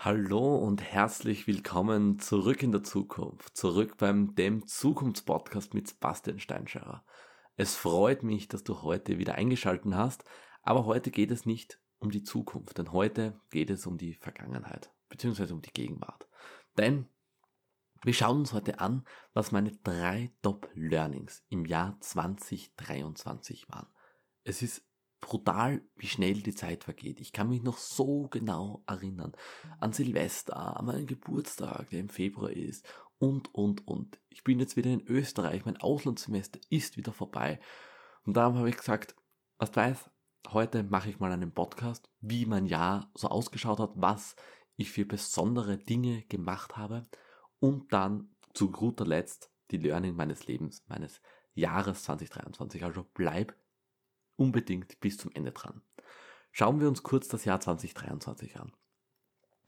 Hallo und herzlich willkommen zurück in der Zukunft, zurück beim Dem Zukunftspodcast mit Sebastian Steinscherer. Es freut mich, dass du heute wieder eingeschalten hast, aber heute geht es nicht um die Zukunft, denn heute geht es um die Vergangenheit, beziehungsweise um die Gegenwart. Denn wir schauen uns heute an, was meine drei Top-Learnings im Jahr 2023 waren. Es ist brutal, wie schnell die Zeit vergeht. Ich kann mich noch so genau erinnern an Silvester, an meinen Geburtstag, der im Februar ist und, und, und. Ich bin jetzt wieder in Österreich, mein Auslandssemester ist wieder vorbei. Und darum habe ich gesagt, was weiß, heute mache ich mal einen Podcast, wie mein Jahr so ausgeschaut hat, was ich für besondere Dinge gemacht habe und dann zu guter Letzt die Learning meines Lebens, meines Jahres 2023. Also bleib unbedingt bis zum Ende dran. Schauen wir uns kurz das Jahr 2023 an.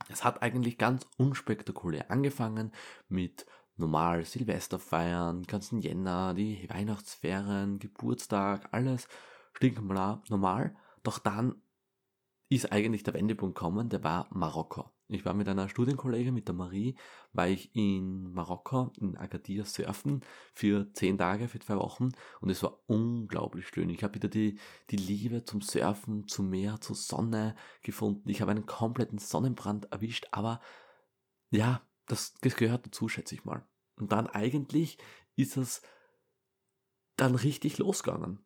Es hat eigentlich ganz unspektakulär angefangen mit normal Silvesterfeiern, ganzen Jänner, die Weihnachtsferien, Geburtstag, alles stinknormal, normal. Doch dann ist eigentlich der Wendepunkt gekommen, der war Marokko. Ich war mit einer Studienkollegin, mit der Marie, war ich in Marokko, in Agadir surfen für zehn Tage, für zwei Wochen und es war unglaublich schön. Ich habe wieder die, die Liebe zum Surfen, zum Meer, zur Sonne gefunden. Ich habe einen kompletten Sonnenbrand erwischt, aber ja, das, das gehört dazu, schätze ich mal. Und dann eigentlich ist es dann richtig losgegangen.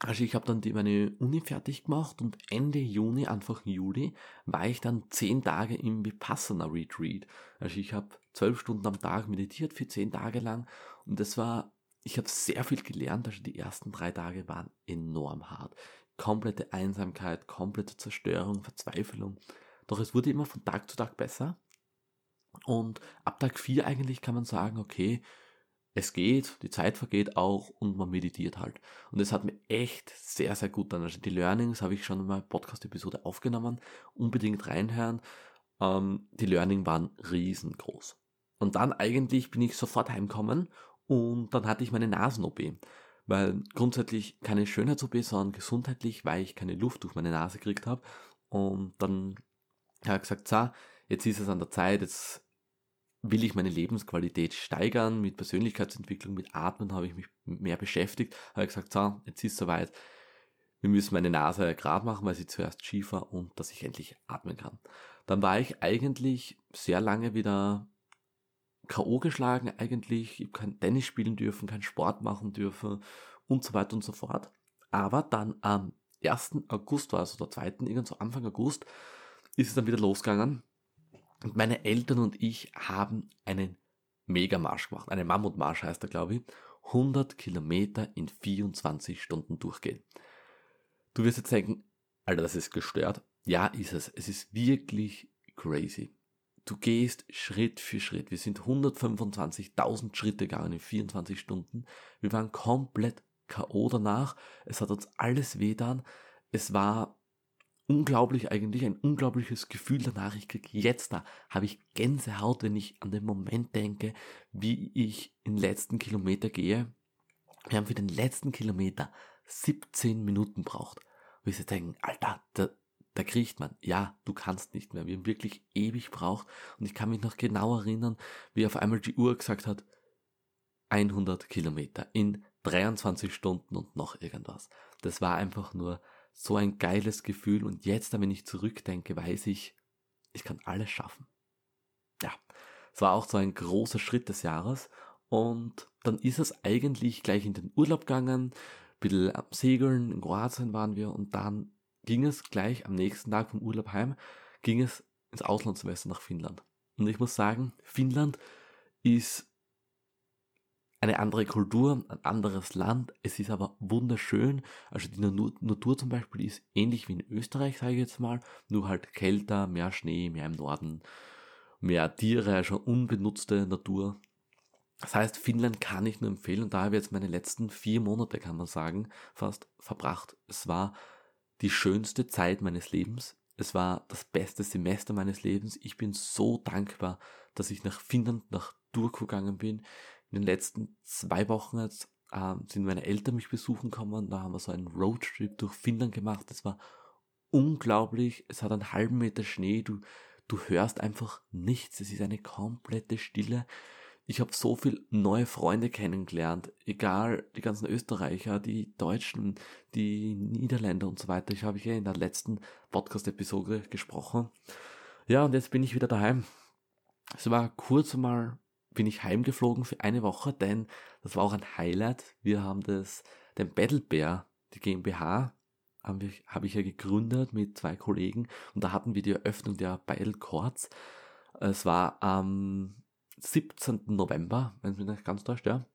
Also ich habe dann die, meine Uni fertig gemacht und Ende Juni, Anfang Juli war ich dann zehn Tage im Vipassana Retreat. Also ich habe zwölf Stunden am Tag meditiert für zehn Tage lang und das war, ich habe sehr viel gelernt. Also die ersten drei Tage waren enorm hart. Komplette Einsamkeit, komplette Zerstörung, Verzweiflung. Doch es wurde immer von Tag zu Tag besser. Und ab Tag vier eigentlich kann man sagen, okay, es geht, die Zeit vergeht auch und man meditiert halt. Und es hat mir echt sehr, sehr gut dann. Also die Learnings habe ich schon in meiner Podcast-Episode aufgenommen. Unbedingt reinhören. Ähm, die Learning waren riesengroß. Und dann eigentlich bin ich sofort heimgekommen und dann hatte ich meine Nasen-OP. Weil grundsätzlich keine Schönheits-OP, sondern gesundheitlich, weil ich keine Luft durch meine Nase gekriegt habe. Und dann habe ich gesagt, so, jetzt ist es an der Zeit, jetzt will ich meine Lebensqualität steigern, mit Persönlichkeitsentwicklung, mit Atmen habe ich mich mehr beschäftigt, habe gesagt, so, jetzt ist soweit, wir müssen meine Nase gerade machen, weil sie zuerst schief war und dass ich endlich atmen kann. Dann war ich eigentlich sehr lange wieder K.O. geschlagen, eigentlich, ich habe kein Tennis spielen dürfen, kein Sport machen dürfen und so weiter und so fort. Aber dann am 1. August war also der 2. irgend so Anfang August, ist es dann wieder losgegangen und meine Eltern und ich haben einen Megamarsch gemacht. Einen Mammutmarsch heißt er, glaube ich. 100 Kilometer in 24 Stunden durchgehen. Du wirst jetzt denken, Alter, das ist gestört. Ja, ist es. Es ist wirklich crazy. Du gehst Schritt für Schritt. Wir sind 125.000 Schritte gegangen in 24 Stunden. Wir waren komplett K.O. danach. Es hat uns alles wehtan. Es war unglaublich eigentlich, ein unglaubliches Gefühl danach. Ich kriege jetzt da, habe ich Gänsehaut, wenn ich an den Moment denke, wie ich den letzten Kilometer gehe. Wir haben für den letzten Kilometer 17 Minuten braucht. Wo ich so denke, Alter, da, da kriegt man, ja, du kannst nicht mehr. Wir haben wirklich ewig braucht. Und ich kann mich noch genau erinnern, wie auf einmal die Uhr gesagt hat, 100 Kilometer in 23 Stunden und noch irgendwas. Das war einfach nur so ein geiles Gefühl und jetzt, wenn ich zurückdenke, weiß ich, ich kann alles schaffen. Ja, es war auch so ein großer Schritt des Jahres und dann ist es eigentlich gleich in den Urlaub gegangen, ein bisschen am Segeln, in Kroatien waren wir und dann ging es gleich am nächsten Tag vom Urlaub heim, ging es ins Auslandssemester nach Finnland. Und ich muss sagen, Finnland ist eine andere Kultur, ein anderes Land. Es ist aber wunderschön. Also die Natur zum Beispiel ist ähnlich wie in Österreich, sage ich jetzt mal, nur halt kälter, mehr Schnee, mehr im Norden, mehr Tiere, also unbenutzte Natur. Das heißt, Finnland kann ich nur empfehlen und da habe ich jetzt meine letzten vier Monate, kann man sagen, fast verbracht. Es war die schönste Zeit meines Lebens. Es war das beste Semester meines Lebens. Ich bin so dankbar, dass ich nach Finnland, nach Turku gegangen bin in den letzten zwei Wochen jetzt äh, sind meine Eltern mich besuchen gekommen. Da haben wir so einen Roadtrip durch Finnland gemacht. Das war unglaublich. Es hat einen halben Meter Schnee. Du, du hörst einfach nichts. Es ist eine komplette Stille. Ich habe so viel neue Freunde kennengelernt, egal die ganzen Österreicher, die Deutschen, die Niederländer und so weiter. Ich habe ja in der letzten Podcast-Episode gesprochen. Ja, und jetzt bin ich wieder daheim. Es war kurz mal, bin ich heimgeflogen für eine Woche, denn das war auch ein Highlight. Wir haben das, den Battle Bear, die GmbH, habe ich, hab ich ja gegründet mit zwei Kollegen und da hatten wir die Eröffnung der Battle Courts. Es war am 17. November, wenn es mich nicht ganz täuscht, ja.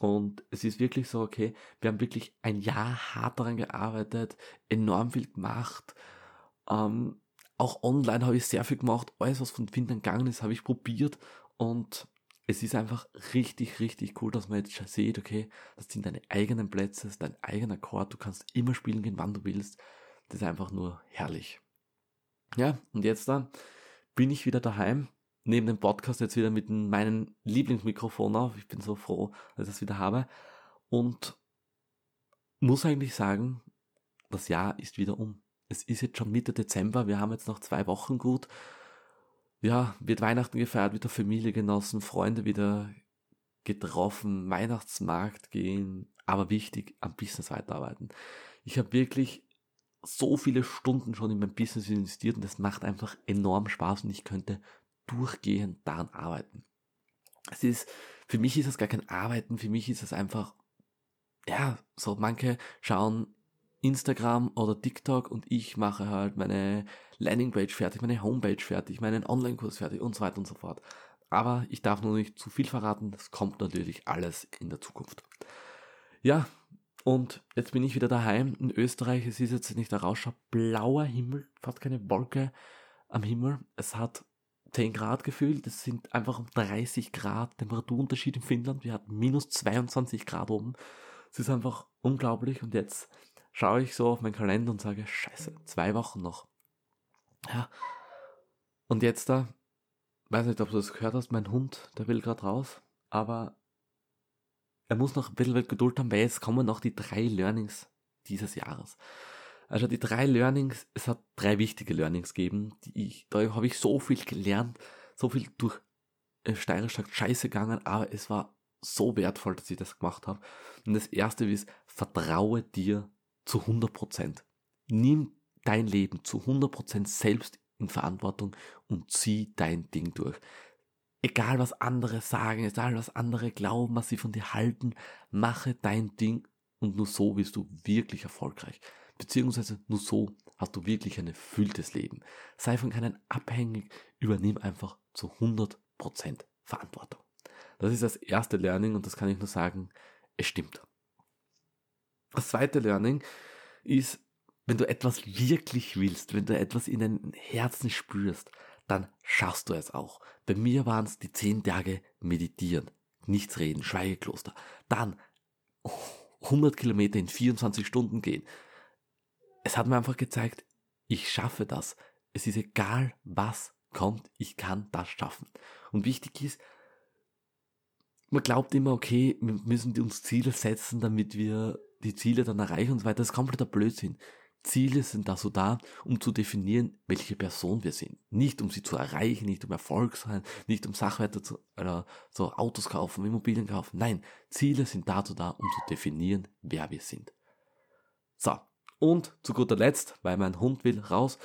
Und es ist wirklich so, okay, wir haben wirklich ein Jahr hart daran gearbeitet, enorm viel gemacht. Ähm, auch online habe ich sehr viel gemacht. Alles, was von Findern gegangen ist, habe ich probiert. Und es ist einfach richtig, richtig cool, dass man jetzt schon sieht, okay, das sind deine eigenen Plätze, das ist dein eigener Chord, du kannst immer spielen gehen, wann du willst. Das ist einfach nur herrlich. Ja, und jetzt dann bin ich wieder daheim, neben dem Podcast jetzt wieder mit meinem Lieblingsmikrofon auf. Ich bin so froh, dass ich das wieder habe. Und muss eigentlich sagen, das Jahr ist wieder um. Es ist jetzt schon Mitte Dezember, wir haben jetzt noch zwei Wochen gut ja, wird Weihnachten gefeiert, wird der Familie genossen, Freunde wieder getroffen, Weihnachtsmarkt gehen, aber wichtig, am Business weiterarbeiten. Ich habe wirklich so viele Stunden schon in mein Business investiert und es macht einfach enorm Spaß und ich könnte durchgehend daran arbeiten. Es ist, für mich ist es gar kein Arbeiten, für mich ist es einfach, ja, so manche schauen Instagram oder TikTok und ich mache halt meine Landingpage fertig, meine Homepage fertig, meinen Online-Kurs fertig und so weiter und so fort. Aber ich darf nur nicht zu viel verraten, das kommt natürlich alles in der Zukunft. Ja, und jetzt bin ich wieder daheim in Österreich. Es ist jetzt nicht der Rausschau, blauer Himmel, fast keine Wolke am Himmel. Es hat 10 Grad gefühlt, es sind einfach um 30 Grad Temperaturunterschied in Finnland. Wir hatten minus 22 Grad oben. Es ist einfach unglaublich und jetzt schaue ich so auf meinen Kalender und sage, scheiße, zwei Wochen noch. Ja. Und jetzt da, weiß nicht, ob du das gehört hast, mein Hund, der will gerade raus, aber er muss noch ein bisschen Geduld haben, weil jetzt kommen noch die drei Learnings dieses Jahres. Also die drei Learnings, es hat drei wichtige Learnings gegeben, die ich, da habe ich so viel gelernt, so viel durch äh, steirisch sagt Scheiße gegangen, aber es war so wertvoll, dass ich das gemacht habe. Und das erste ist, vertraue dir zu 100 Prozent. Nimm dein Leben zu 100 Prozent selbst in Verantwortung und zieh dein Ding durch. Egal was andere sagen, egal was andere glauben, was sie von dir halten, mache dein Ding und nur so wirst du wirklich erfolgreich. Beziehungsweise nur so hast du wirklich ein erfülltes Leben. Sei von keinen abhängig, übernimm einfach zu 100% Verantwortung. Das ist das erste Learning und das kann ich nur sagen, es stimmt. Das zweite Learning ist, wenn du etwas wirklich willst, wenn du etwas in deinem Herzen spürst, dann schaffst du es auch. Bei mir waren es die zehn Tage meditieren, nichts reden, Schweigekloster. Dann 100 Kilometer in 24 Stunden gehen. Es hat mir einfach gezeigt, ich schaffe das. Es ist egal, was kommt, ich kann das schaffen. Und wichtig ist, man glaubt immer, okay, wir müssen uns Ziele setzen, damit wir die Ziele dann erreichen und so weiter. Das ist kompletter Blödsinn. Ziele sind dazu da, um zu definieren, welche Person wir sind. Nicht um sie zu erreichen, nicht um Erfolg zu sein, nicht um Sachwerte zu, oder so Autos kaufen, Immobilien kaufen. Nein, Ziele sind dazu da, um zu definieren, wer wir sind. So. Und zu guter Letzt, weil mein Hund will raus.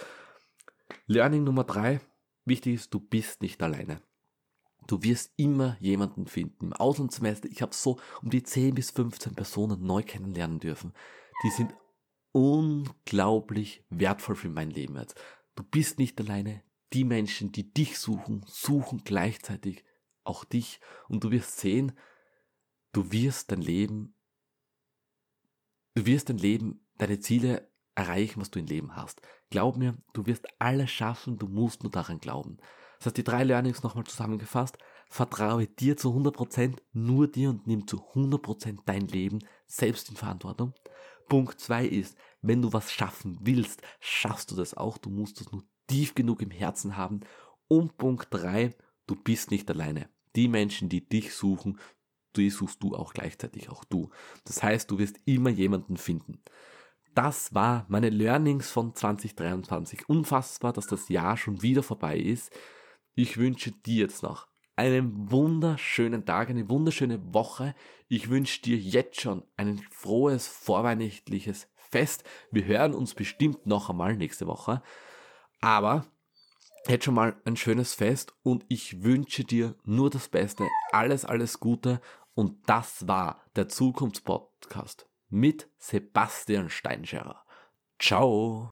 Learning Nummer drei. Wichtig ist, du bist nicht alleine. Du wirst immer jemanden finden. Im Auslandssemester, ich habe so um die 10 bis 15 Personen neu kennenlernen dürfen. Die sind unglaublich wertvoll für mein Leben jetzt. Du bist nicht alleine. Die Menschen, die dich suchen, suchen gleichzeitig auch dich. Und du wirst sehen, du wirst dein Leben, du wirst dein Leben, deine Ziele erreichen, was du im Leben hast. Glaub mir, du wirst alles schaffen, du musst nur daran glauben. Das heißt, die drei Learnings nochmal zusammengefasst. Vertraue dir zu 100%, nur dir und nimm zu 100% dein Leben selbst in Verantwortung. Punkt zwei ist, wenn du was schaffen willst, schaffst du das auch. Du musst es nur tief genug im Herzen haben. Und Punkt drei, du bist nicht alleine. Die Menschen, die dich suchen, die suchst du auch gleichzeitig auch du. Das heißt, du wirst immer jemanden finden. das war meine Learnings von 2023. Unfassbar, dass das Jahr schon wieder vorbei ist. Ich wünsche dir jetzt noch einen wunderschönen Tag, eine wunderschöne Woche. Ich wünsche dir jetzt schon ein frohes vorweihnachtliches Fest. Wir hören uns bestimmt noch einmal nächste Woche. Aber jetzt schon mal ein schönes Fest und ich wünsche dir nur das Beste. Alles, alles Gute. Und das war der Zukunftspodcast mit Sebastian Steinscherer. Ciao!